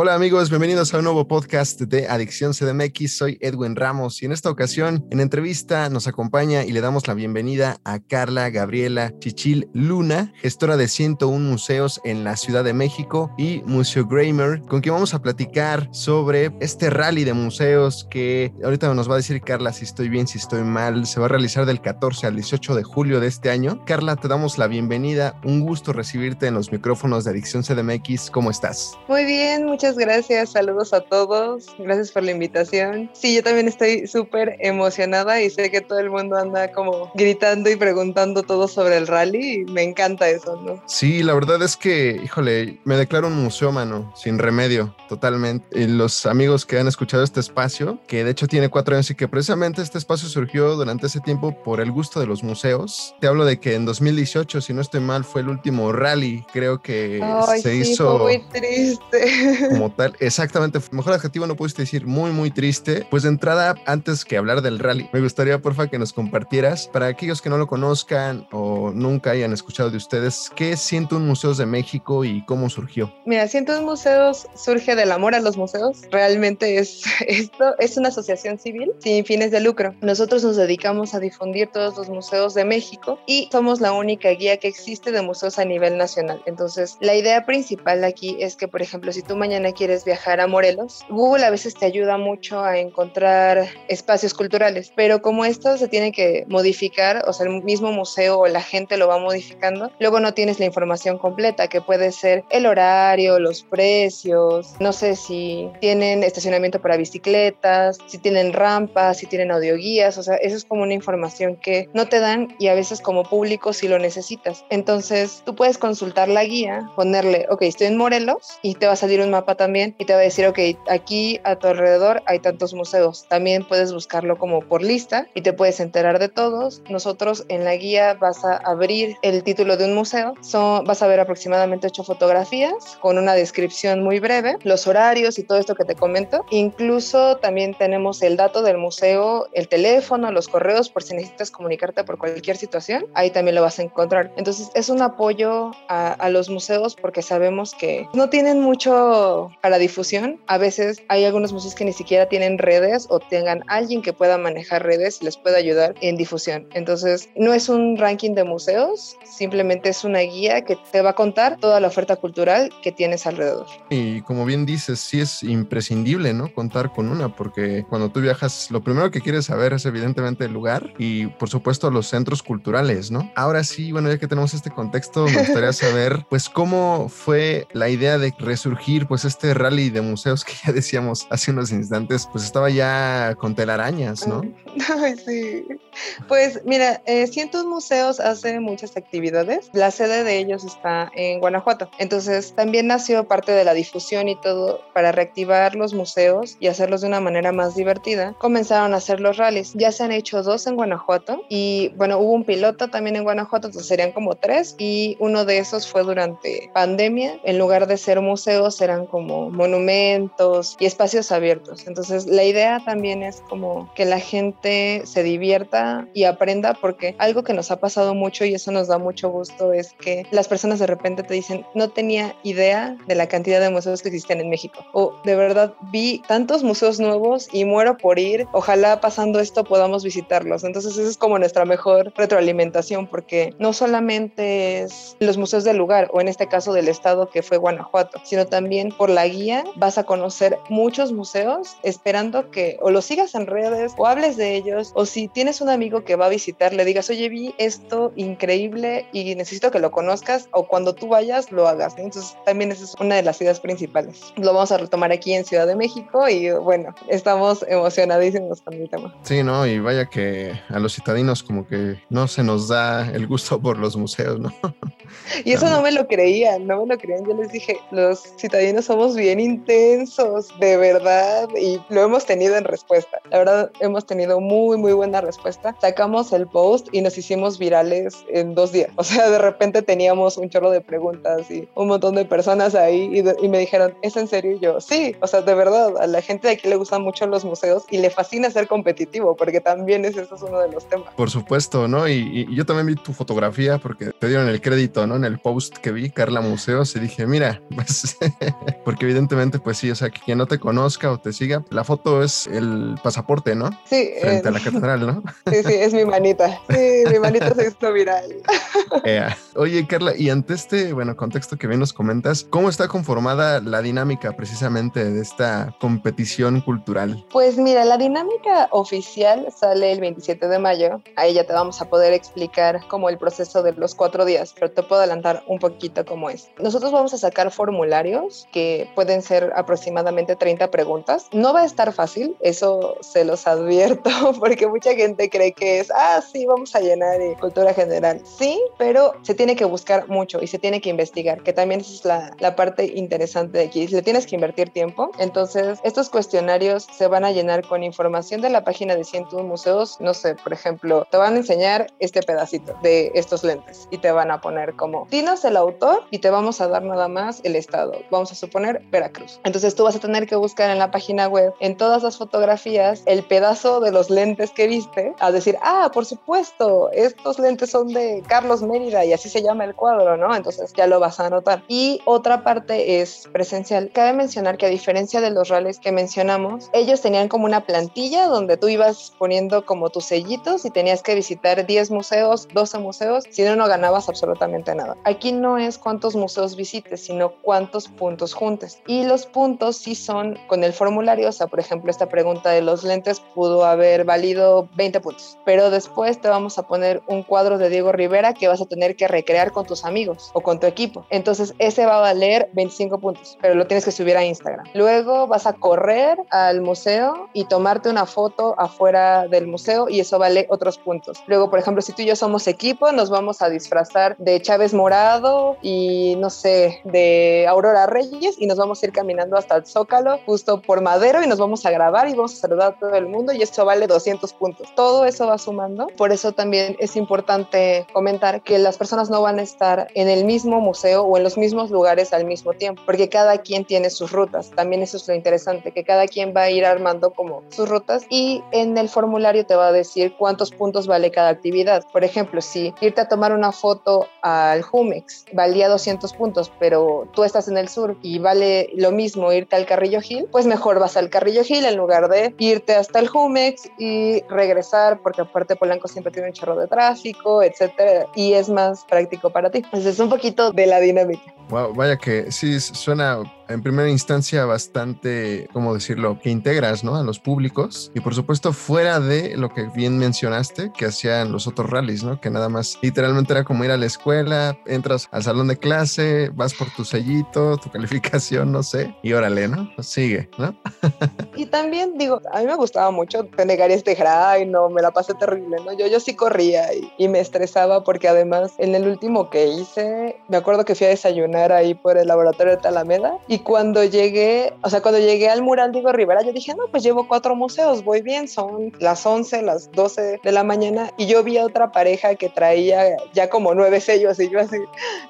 Hola amigos, bienvenidos a un nuevo podcast de Adicción CDMX. Soy Edwin Ramos y en esta ocasión en entrevista nos acompaña y le damos la bienvenida a Carla Gabriela Chichil Luna, gestora de 101 museos en la Ciudad de México y Museo Gramer, con quien vamos a platicar sobre este rally de museos que ahorita nos va a decir Carla si estoy bien, si estoy mal. Se va a realizar del 14 al 18 de julio de este año. Carla, te damos la bienvenida. Un gusto recibirte en los micrófonos de Adicción CDMX. ¿Cómo estás? Muy bien, muchas gracias. Saludos a todos. Gracias por la invitación. Sí, yo también estoy súper emocionada y sé que todo el mundo anda como gritando y preguntando todo sobre el rally y me encanta eso, ¿no? Sí, la verdad es que, híjole, me declaro un mano, sin remedio, totalmente. Y los amigos que han escuchado este espacio, que de hecho tiene cuatro años y que precisamente este espacio surgió durante ese tiempo por el gusto de los museos. Te hablo de que en 2018, si no estoy mal, fue el último rally, creo que se hizo... Fue muy triste. como tal. Exactamente, mejor adjetivo no pudiste decir muy, muy triste. Pues de entrada, antes que hablar del rally, me gustaría, porfa, que nos compartieras, para aquellos que no lo conozcan o nunca hayan escuchado de ustedes, ¿qué es 101 Museos de México y cómo surgió? Mira, 101 Museos surge del amor a los museos. Realmente es esto, es una asociación civil sin fines de lucro. Nosotros nos dedicamos a difundir todos los museos de México y somos la única guía que existe de museos a nivel nacional. Entonces, la idea principal aquí es que, por ejemplo, si tú mañana quieres viajar a Morelos, Google a veces te ayuda mucho a encontrar espacios culturales, pero como esto se tiene que modificar, o sea, el mismo museo o la gente lo va modificando, luego no tienes la información completa, que puede ser el horario, los precios, no sé si tienen estacionamiento para bicicletas, si tienen rampas, si tienen audioguías, o sea, eso es como una información que no te dan y a veces como público si lo necesitas. Entonces, tú puedes consultar la guía, ponerle, ok, estoy en Morelos y te va a salir un mapa también y te va a decir, ok, aquí a tu alrededor hay tantos museos. También puedes buscarlo como por lista y te puedes enterar de todos. Nosotros en la guía vas a abrir el título de un museo, Son, vas a ver aproximadamente ocho fotografías con una descripción muy breve, los horarios y todo esto que te comento. Incluso también tenemos el dato del museo, el teléfono, los correos por si necesitas comunicarte por cualquier situación. Ahí también lo vas a encontrar. Entonces es un apoyo a, a los museos porque sabemos que no tienen mucho para difusión. A veces hay algunos museos que ni siquiera tienen redes o tengan alguien que pueda manejar redes y les pueda ayudar en difusión. Entonces, no es un ranking de museos, simplemente es una guía que te va a contar toda la oferta cultural que tienes alrededor. Y como bien dices, sí es imprescindible, ¿no? Contar con una, porque cuando tú viajas, lo primero que quieres saber es evidentemente el lugar y, por supuesto, los centros culturales, ¿no? Ahora sí, bueno, ya que tenemos este contexto, me gustaría saber, pues, cómo fue la idea de resurgir, pues, este rally de museos que ya decíamos hace unos instantes, pues estaba ya con telarañas, ¿no? Ay, sí. Pues mira, eh, cientos museos hacen muchas actividades. La sede de ellos está en Guanajuato. Entonces también nació parte de la difusión y todo para reactivar los museos y hacerlos de una manera más divertida. Comenzaron a hacer los rallies. Ya se han hecho dos en Guanajuato y bueno, hubo un piloto también en Guanajuato, entonces serían como tres y uno de esos fue durante pandemia. En lugar de ser museos, eran como monumentos y espacios abiertos. Entonces la idea también es como que la gente se divierta y aprenda porque algo que nos ha pasado mucho y eso nos da mucho gusto es que las personas de repente te dicen, no tenía idea de la cantidad de museos que existen en México. O de verdad vi tantos museos nuevos y muero por ir. Ojalá pasando esto podamos visitarlos. Entonces esa es como nuestra mejor retroalimentación porque no solamente es los museos del lugar o en este caso del estado que fue Guanajuato, sino también por la guía vas a conocer muchos museos esperando que o los sigas en redes o hables de ellos o si tienes un amigo que va a visitar le digas, oye, vi esto increíble y necesito que lo conozcas o cuando tú vayas lo hagas. Entonces también esa es una de las ideas principales. Lo vamos a retomar aquí en Ciudad de México y bueno, estamos emocionadísimos con el tema. Sí, no, y vaya que a los citadinos como que no se nos da el gusto por los museos, ¿no? Y eso no me lo creían, no me lo creían. Yo les dije, los citadinos somos bien intensos, de verdad, y lo hemos tenido en respuesta. La verdad, hemos tenido muy, muy buena respuesta. Sacamos el post y nos hicimos virales en dos días. O sea, de repente teníamos un chorro de preguntas y un montón de personas ahí y, me dijeron, ¿es en serio? Y yo, sí, o sea, de verdad, a la gente de aquí le gustan mucho los museos y le fascina ser competitivo, porque también es, eso es uno de los temas. Por supuesto, ¿no? Y, y yo también vi tu fotografía porque te dieron el crédito, ¿no? En el post que vi, Carla Museos, y dije, mira, pues, porque evidentemente, pues sí, o sea, que quien no te conozca o te siga, la foto es el pasaporte, ¿no? Sí. Frente a la catedral, ¿no? Sí, sí, es mi manita. Sí, mi manita se hizo viral. Oye, Carla, y ante este, bueno, contexto que bien nos comentas, ¿cómo está conformada la dinámica precisamente de esta competición cultural? Pues mira, la dinámica oficial sale el 27 de mayo. Ahí ya te vamos a poder explicar como el proceso de los cuatro días, pero te puedo adelantar un poquito cómo es. Nosotros vamos a sacar formularios que pueden ser aproximadamente 30 preguntas. No va a estar fácil, eso se los advierto, porque mucha gente cree que es, ah, sí, vamos a llenar de cultura general. Sí, pero se tiene que buscar mucho y se tiene que investigar, que también es la, la parte interesante de aquí. Le tienes que invertir tiempo. Entonces, estos cuestionarios se van a llenar con información de la página de 101 museos. No sé, por ejemplo, te van a enseñar este pedacito de estos lentes y te van a poner como, dinos el autor y te vamos a dar nada más el estado. Vamos a suponer Veracruz. Entonces, tú vas a tener que buscar en la página web, en todas las fotografías, el pedazo de los lentes que viste, a decir, ah, por supuesto, estos lentes son de Carlos Mérida y así se llama el cuadro, ¿no? Entonces ya lo vas a anotar. Y otra parte es presencial. Cabe mencionar que a diferencia de los rallies que mencionamos, ellos tenían como una plantilla donde tú ibas poniendo como tus sellitos y tenías que visitar 10 museos, 12 museos, si no, no ganabas absolutamente nada. Aquí no es cuántos museos visites, sino cuántos puntos juntes. Y los puntos sí son con el formulario, o sea, por ejemplo, esta pregunta de los lentes pudo haber valido 20 puntos, pero después te vamos a poner un cuadro de Diego Rivera que vas a tener que recrear con tus amigos o con tu equipo. Entonces, ese va a valer 25 puntos, pero lo tienes que subir a Instagram. Luego vas a correr al museo y tomarte una foto afuera del museo y eso vale otros puntos. Luego, por ejemplo, si tú y yo somos equipo, nos vamos a disfrazar de Chávez Morado y no sé, de Aurora Reyes y nos vamos a ir caminando hasta el Zócalo, justo por Madero y nos vamos a grabar y vamos a saludar a todo el mundo y eso vale 200 puntos. Todo eso va sumando. Por eso también es importante comentar que las personas no van a estar en el mismo museo o en los mismos lugares al mismo tiempo, porque cada quien tiene sus rutas. También eso es lo interesante, que cada quien va a ir armando como sus rutas y en el formulario te va a decir cuántos puntos vale cada actividad. Por ejemplo, si irte a tomar una foto al Jumex valía 200 puntos, pero tú estás en el sur y vale lo mismo irte al Carrillo Hill, pues mejor vas al Carrillo Hill en lugar de irte hasta el Jumex y regresar, porque aparte Polanco siempre tiene un chorro de tráfico, etcétera, y es más práctico para ti. Entonces es un poquito de la dinámica. Wow, vaya que sí suena en primera instancia bastante, ¿cómo decirlo?, que integras, ¿no? A los públicos y por supuesto fuera de lo que bien mencionaste que hacían los otros rallies, ¿no? Que nada más literalmente era como ir a la escuela, entras al salón de clase, vas por tu sellito, tu calificación, no sé, y órale, ¿no? Pues sigue, ¿no? y también digo, a mí me gustaba mucho, te negaría este y no, me la pasé terrible, ¿no? Yo, yo sí corría y, y me estresaba porque además en el último que hice, me acuerdo que fui a desayunar ahí por el laboratorio de Talameda y cuando llegué, o sea, cuando llegué al mural Diego Rivera, yo dije, no, pues llevo cuatro museos, voy bien, son las 11, las 12 de la mañana y yo vi a otra pareja que traía ya como nueve sellos y yo así,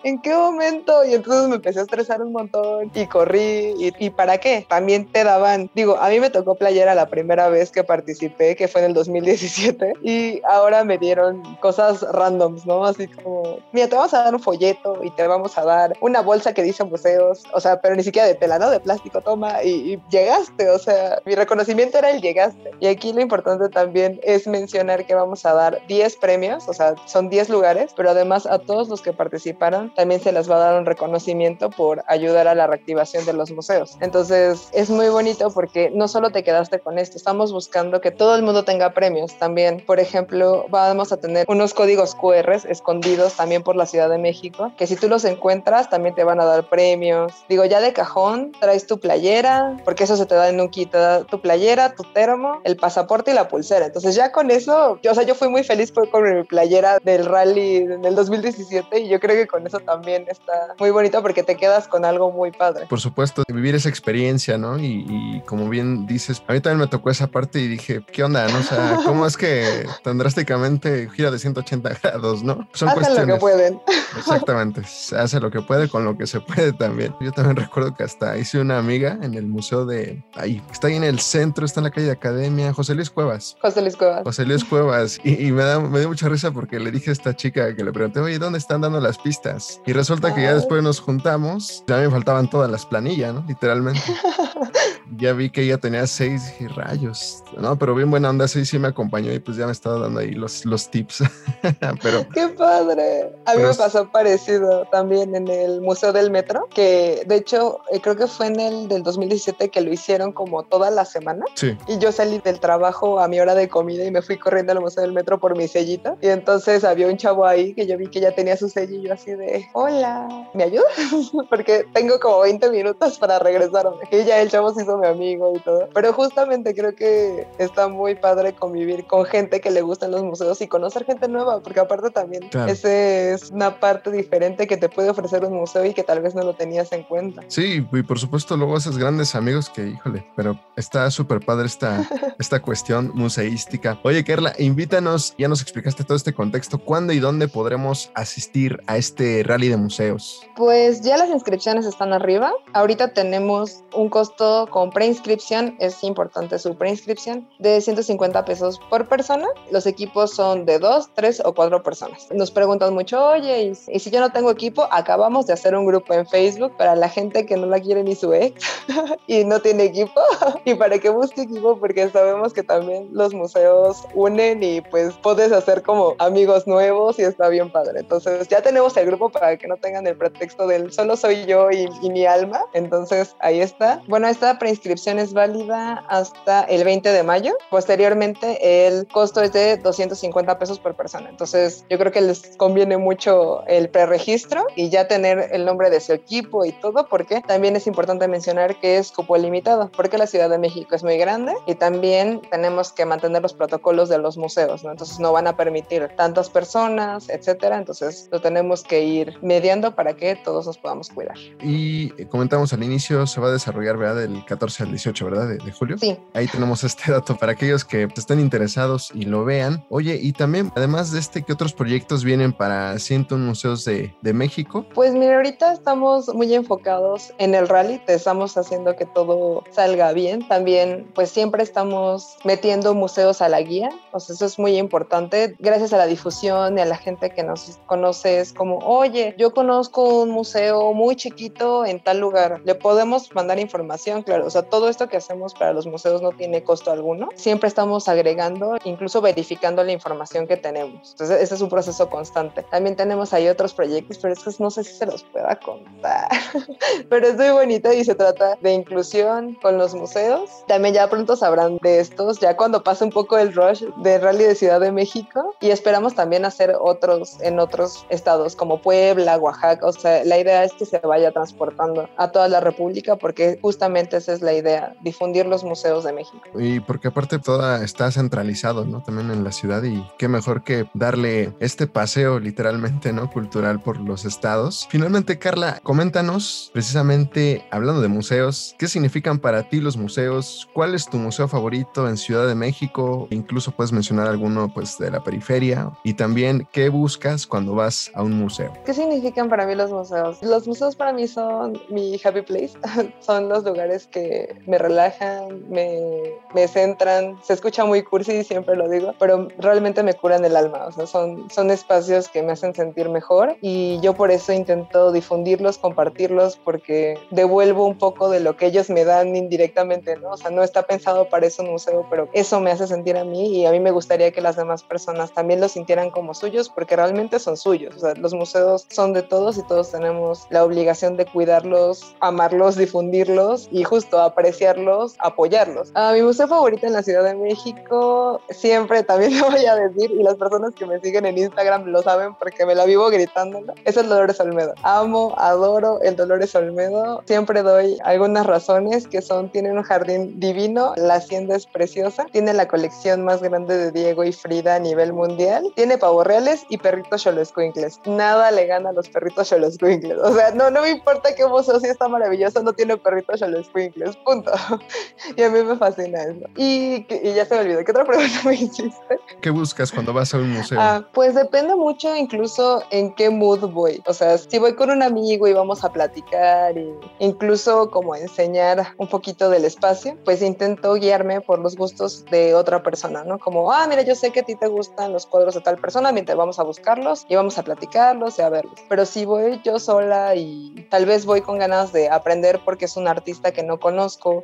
¿en qué momento? Y entonces me empecé a estresar un montón y corrí y, y ¿para qué? También te daban, digo, a mí me tocó playera la primera vez que participé, que fue en el 2017 y ahora me dieron cosas randoms, ¿no? Así como, mira, te vamos a dar un folleto y te vamos a dar una bolsa que dice museos, o sea, pero ni siquiera de tela, ¿no? De plástico, toma, y, llegaste, o sea, mi reconocimiento era el llegaste. Y aquí lo importante también es mencionar que vamos a dar 10 premios, o sea, son 10 lugares, pero además a todos los que participaron también se les va a dar un reconocimiento por ayudar a la reactivación de los museos. Entonces, es muy bonito porque no solo te quedaste con esto, estamos buscando que todo el mundo tenga premios también. Por ejemplo, vamos a tener unos códigos QR escondidos también por la Ciudad de México, que si tú los encuentras, también te van a dar premios. Digo, ya de cajón traes tu playera, porque eso se te da en un kit, tu playera, tu termo, el pasaporte y la pulsera. Entonces ya con eso, yo, o sea, yo fui muy feliz con mi playera del rally del 2017 y yo creo que con eso también está muy bonito porque te quedas con algo muy padre. Por supuesto, vivir esa experiencia, ¿no? Y, y como bien dices, a mí también me tocó esa parte y dije, ¿qué onda? ¿no? O sea, ¿cómo es que tan drásticamente gira de 180 grados, no? Son Hacen lo que pueden. Exactamente, se hace lo que puede con lo que se puede también. Yo también recuerdo que hasta hice una amiga en el museo de ahí, está ahí en el centro, está en la calle de Academia, José Luis Cuevas. José Luis Cuevas. José Luis Cuevas. Y, me, da, me dio mucha risa porque le dije a esta chica que le pregunté, oye, ¿dónde están dando las pistas? Y resulta que ya después nos juntamos, ya me faltaban todas las planillas, ¿no? Literalmente. ya vi que ella tenía seis y rayos, ¿no? Pero bien buena onda, sí, sí me acompañó y pues ya me estaba dando ahí los, los tips. pero, ¡Qué padre! A mí me pasó parecido también en el Museo del Metro, que de hecho eh, creo que fue en el del 2017 que lo hicieron como toda la semana. Sí. Y yo salí del trabajo a mi hora de comida y me fui corriendo al Museo del Metro por mi sellito. Y entonces había un chavo ahí que yo vi que ya tenía su sello y yo así de, hola, ¿me ayudas? Porque tengo como 20 minutos para regresarme. Y ya el chavo se hizo mi amigo y todo. Pero justamente creo que está muy padre convivir con gente que le gustan los museos y conocer gente nueva, porque aparte también ese es una parte diferente que te puede ofrecer un museo y que tal vez no lo tenías en cuenta. Sí, y por supuesto luego esos grandes amigos que, híjole, pero está súper padre esta, esta cuestión museística. Oye, Kerla, invítanos, ya nos explicaste todo este contexto, ¿cuándo y dónde podremos asistir a este rally de museos? Pues ya las inscripciones están arriba. Ahorita tenemos un costo con preinscripción, es importante su preinscripción, de 150 pesos por persona. Los equipos son de dos, tres o cuatro personas. Nos preguntan mucho, oye, ¿y, si yo no tengo equipo? Acabamos de hacer un grupo en Facebook para la gente que no la quiere ni su ex y no tiene equipo y para que busque equipo porque sabemos que también los museos unen y pues puedes hacer como amigos nuevos y está bien padre. Entonces ya tenemos el grupo para que no tengan el pretexto del solo soy yo y, y mi alma. Entonces ahí está. Bueno, esta preinscripción es válida hasta el 20 de mayo. Posteriormente el costo es de 250 pesos por persona. Entonces yo creo que les conviene mucho el preregistro y ya tener el nombre de su equipo y todo porque también es importante mencionar que es cupo limitado porque la Ciudad de México es muy grande y también tenemos que mantener los protocolos de los museos, ¿no? Entonces no van a permitir tantas personas, etcétera. Entonces lo tenemos que ir mediando para que todos nos podamos cuidar. Y eh, comentamos al inicio, se va a desarrollar, ¿verdad? Del 14 al 18, ¿verdad? De, de julio. Sí. Ahí tenemos este dato para aquellos que estén interesados y lo vean. Oye, y también, además de este, ¿qué otros proyectos vienen para 101 museos de, de México? Pues mira, ahorita estamos muy enfocados en el rally, te estamos haciendo que todo salga bien. También, pues siempre estamos metiendo museos a la guía, o sea, eso es muy importante. Gracias a la difusión y a la gente que nos conoce, es como, oye, yo conozco un museo muy chiquito en tal lugar, le podemos mandar información, claro, o sea, todo esto que hacemos para los museos no tiene costo alguno. Siempre estamos agregando, incluso verificando la información que tenemos. Entonces, ese es un proceso constante. También tenemos ahí otros proyectos, pero es que no sé si se los pueda contar. pero es muy bonito y se trata de inclusión con los museos. También ya pronto sabrán de estos, ya cuando pase un poco el rush de Rally de Ciudad de México. Y esperamos también hacer otros en otros estados como Puebla, Oaxaca. O sea, la idea es que se vaya transportando a toda la República porque justamente esa es la idea, difundir los museos de México. Y porque aparte toda está centralizado, ¿no? También en la ciudad y qué mejor que darle este paseo literalmente, ¿no? Cultural por los estados. Finalmente, Carla, coméntanos precisamente hablando de museos, ¿qué significan para ti los museos? ¿Cuál es tu museo favorito en Ciudad de México? Incluso puedes mencionar alguno pues de la periferia y también qué buscas cuando vas a un museo. ¿Qué significan para mí los museos? Los museos para mí son mi happy place, son los lugares que me relajan, me, me centran, se escucha muy cursi, siempre lo digo, pero realmente me curan el alma, o sea, son, son espacios que me hacen sentir mejor y yo por eso intento difundirlos, compartirlos, porque devuelvo un poco de lo que ellos me dan indirectamente, ¿no? O sea, no está pensado para eso un museo, pero eso me hace sentir a mí y a mí me gustaría que las demás personas también lo sintieran como suyos, porque realmente son suyos, o sea, los museos son de todos y todos tenemos la obligación de cuidarlos, amarlos, difundirlos y justo apreciarlos, apoyarlos. A mi museo favorito en la Ciudad de México, siempre también lo voy a decir, y las personas que me siguen en Instagram lo saben porque me la vivo gritándolo, es el Dolores Olmedo. Amo, adoro el Dolores Olmedo. Siempre doy algunas razones que son, tiene un jardín divino, la hacienda es preciosa, tiene la colección más grande de Diego y Frida a nivel mundial, tiene pavos reales y perritos choloscuincles. Nada le gana a los perritos choloscuincles. O sea, no, no me importa que museo sí está maravilloso, no tiene perritos choloscuincles, punto. y a mí me fascina eso. Y, y, ya se me olvidó, ¿qué otra pregunta me hiciste? ¿Qué buscas cuando vas a un museo? Ah, pues depende mucho incluso en qué mood voy. O sea, si voy con un amigo y vamos a platicar y incluso como enseñar un poquito del espacio, pues intento guiarme por los gustos de otra persona, ¿no? Como, ah, mira, yo sé que a ti te gustan los cuadros de tal persona, mientras vamos a buscarlos y vamos a platicarlos y a verlos. Pero si voy yo sola y tal vez voy con ganas de aprender porque es un artista que no conozco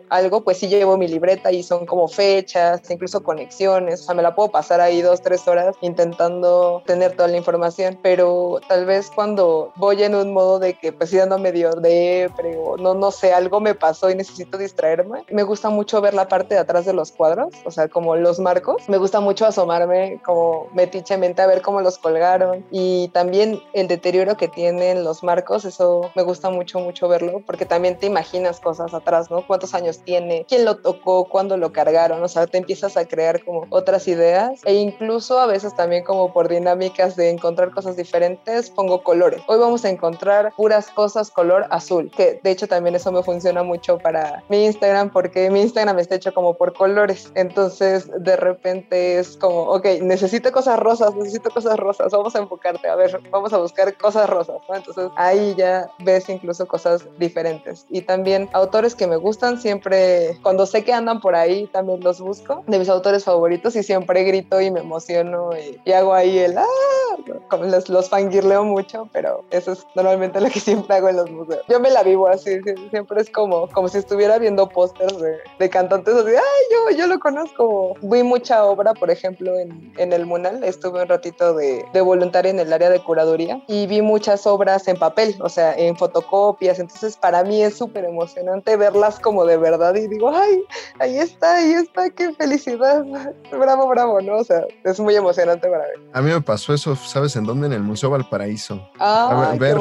algo, pues sí llevo mi libreta y son como fechas, incluso conexiones, o sea, me la puedo pasar ahí dos, tres horas intentando tener toda la información, pero tal vez cuando voy en un modo de que pues ya no me dio de o no, no sé, algo me pasó y necesito distraerme, me gusta mucho ver la parte de atrás de los cuadros, o sea, como los marcos, me gusta mucho asomarme como metichamente a ver cómo los colgaron y también el deterioro que tienen los marcos, eso me gusta mucho, mucho verlo, porque también te imaginas cosas atrás, ¿no? ¿Cuántos años tiene? ¿Quién lo tocó? ¿Cuándo lo cargaron? O sea, te empiezas a crear como otras ideas e incluso a veces también como por dinámicas de encontrar cosas diferentes, pongo colores. Hoy vamos a encontrar puras cosas color azul, que de hecho también eso me funciona mucho para mi Instagram porque mi Instagram está hecho como por colores. Entonces de repente es como, ok, necesito cosas rosas, necesito cosas rosas, vamos a enfocarte, a ver, vamos a buscar cosas rosas, ¿no? Entonces ahí ya ves incluso cosas diferentes. Y también autores que me gustan, siempre cuando sé que andan por ahí, también los busco, de mis autores favoritos y siempre grito y me emociono y, hago ahí el, ¡ah! Los, los fangirleo mucho, pero eso es normalmente lo que siempre hago en los museos. Yo me la vivo así, siempre es como, como si estuviera viendo pósters de, de, cantantes así, ay, yo, yo lo conozco. Vi mucha obra, por ejemplo, en, en el Munal, estuve un ratito de, de voluntaria en el área de curaduría y vi muchas obras en papel, o sea, en fotocopias, entonces para mí es súper emocionante verlas como de verdad y digo, ay, ahí está, ahí está, qué felicidad, bravo, bravo, ¿no? O sea, es muy emocionante para mí. A mí me pasó eso, ¿sabes en dónde? En el Museo Valparaíso. Ah, ver,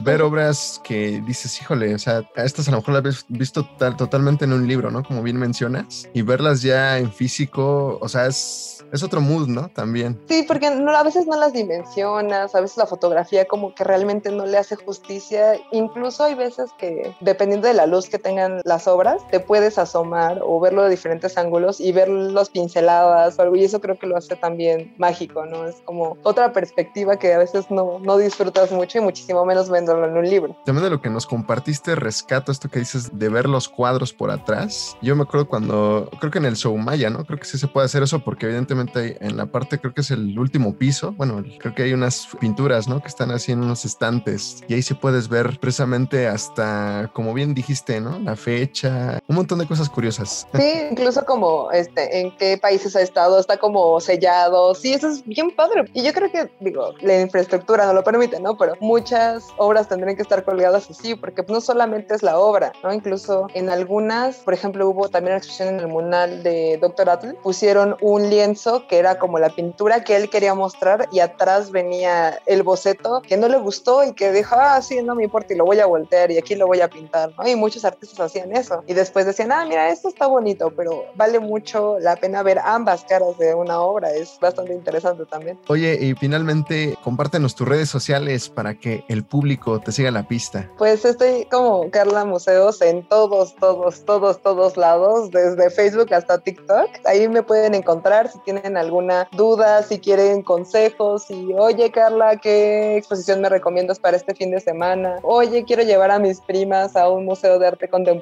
ver obras que dices, híjole, o sea, estas a lo mejor las has visto totalmente en un libro, ¿no? Como bien mencionas, y verlas ya en físico, o sea, es es otro mood, ¿no? También. Sí, porque no, a veces no las dimensionas, a veces la fotografía como que realmente no le hace justicia. Incluso hay veces que, dependiendo de la luz que tengan las obras, te puedes asomar o verlo de diferentes ángulos y ver los pinceladas o algo. Y eso creo que lo hace también mágico, ¿no? Es como otra perspectiva que a veces no, no disfrutas mucho y muchísimo menos viéndolo en un libro. También de lo que nos compartiste, rescato esto que dices de ver los cuadros por atrás. Yo me acuerdo cuando, creo que en el Soumaya, ¿no? Creo que sí se puede hacer eso porque evidentemente en la parte, creo que es el último piso, bueno, creo que hay unas pinturas, ¿no? Que están así en unos estantes y ahí sí puedes ver precisamente hasta, como bien dijiste, ¿no? La fecha, un montón de cosas curiosas. Sí, incluso como este, en qué países ha estado, está como sellado, sí, eso es bien padre. Y yo creo que, digo, la infraestructura no lo permite, ¿no? Pero muchas obras tendrían que estar colgadas así, porque no solamente es la obra, ¿no? Incluso en algunas, por ejemplo, hubo también una exposición en el Munal de Dr. Atle, pusieron un lienzo que era como la pintura que él quería mostrar y atrás venía el boceto que no le gustó y que dijo, ah, sí, no me importa y lo voy a voltear y aquí lo voy a pintar, ¿no? Y muchos artistas hacían eso. Y después decían, ah, mira, esto está bonito, pero vale mucho la pena ver ambas caras de una obra. Es bastante interesante también. Oye, y finalmente, compártenos tus redes sociales para que el público te siga la pista. Pues estoy como Carla Museos en todos, todos, todos, todos lados, desde Facebook hasta TikTok. Ahí me pueden encontrar si tienen alguna duda, si quieren consejos, y oye Carla, ¿qué exposición me recomiendas para este fin de semana? Oye, quiero llevar a mis primas a un museo de arte contemporáneo.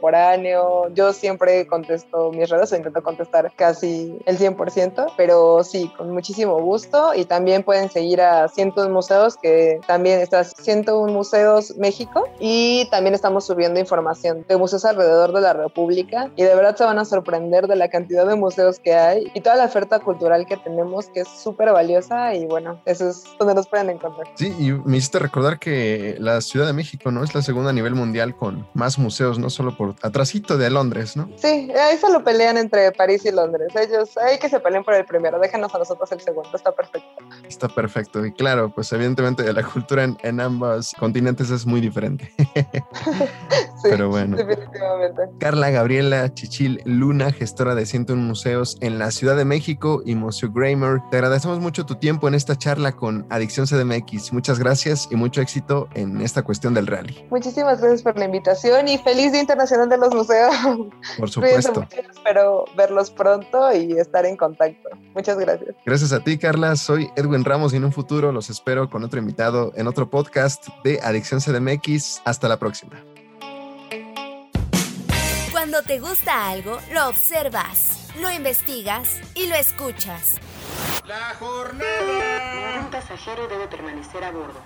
Yo siempre contesto mis redes intento contestar casi el 100%, pero sí, con muchísimo gusto. Y también pueden seguir a Cientos Museos, que también está 101 Museos México. Y también estamos subiendo información de museos alrededor de la República. Y de verdad se van a sorprender de la cantidad de museos que hay y toda la oferta cultural que tenemos que es súper valiosa y bueno, eso es donde nos pueden encontrar. Sí, y me hiciste recordar que la Ciudad de México no es la segunda a nivel mundial con más museos, no solo por atrasito de Londres, ¿no? Sí, ahí se lo pelean entre París y Londres. Ellos, hay que se peleen por el primero, déjanos a nosotros el segundo, está perfecto. Está perfecto. Y claro, pues evidentemente la cultura en, en ambos continentes es muy diferente. sí, Pero bueno. Definitivamente. Carla Gabriela Chichil Luna, gestora de 101 museos en la Ciudad de México y Museo Gramer. Te agradecemos mucho tu tiempo en esta charla con Adicción CDMX. Muchas gracias y mucho éxito en esta cuestión del rally. Muchísimas gracias por la invitación y feliz Día Internacional de los Museos. Por supuesto. Mucho, espero verlos pronto y estar en contacto. Muchas gracias. Gracias a ti, Carla. Soy Edwin Ramos y en un futuro los espero con otro invitado en otro podcast de Adicción CDMX. Hasta la próxima. Cuando te gusta algo, lo observas, lo investigas y lo escuchas. La jornada. Ningún pasajero debe permanecer a bordo.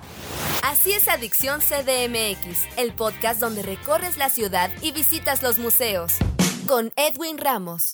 Así es Adicción CDMX, el podcast donde recorres la ciudad y visitas los museos. Con Edwin Ramos.